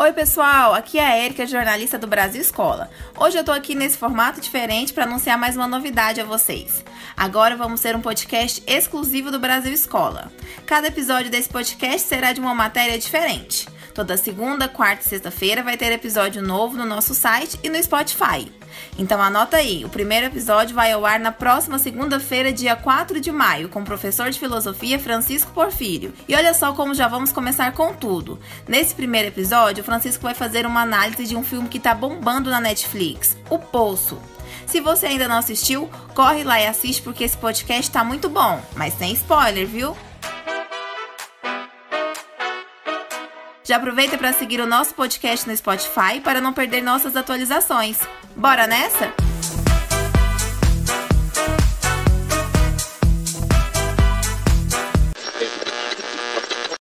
Oi, pessoal, aqui é a Erika, jornalista do Brasil Escola. Hoje eu tô aqui nesse formato diferente para anunciar mais uma novidade a vocês. Agora vamos ter um podcast exclusivo do Brasil Escola. Cada episódio desse podcast será de uma matéria diferente. Toda segunda, quarta e sexta-feira vai ter episódio novo no nosso site e no Spotify. Então anota aí, o primeiro episódio vai ao ar na próxima segunda-feira, dia 4 de maio, com o professor de filosofia Francisco Porfírio. E olha só como já vamos começar com tudo. Nesse primeiro episódio, o Francisco vai fazer uma análise de um filme que tá bombando na Netflix, O Poço. Se você ainda não assistiu, corre lá e assiste porque esse podcast tá muito bom, mas sem spoiler, viu? Já aproveita para seguir o nosso podcast no Spotify para não perder nossas atualizações. Bora nessa?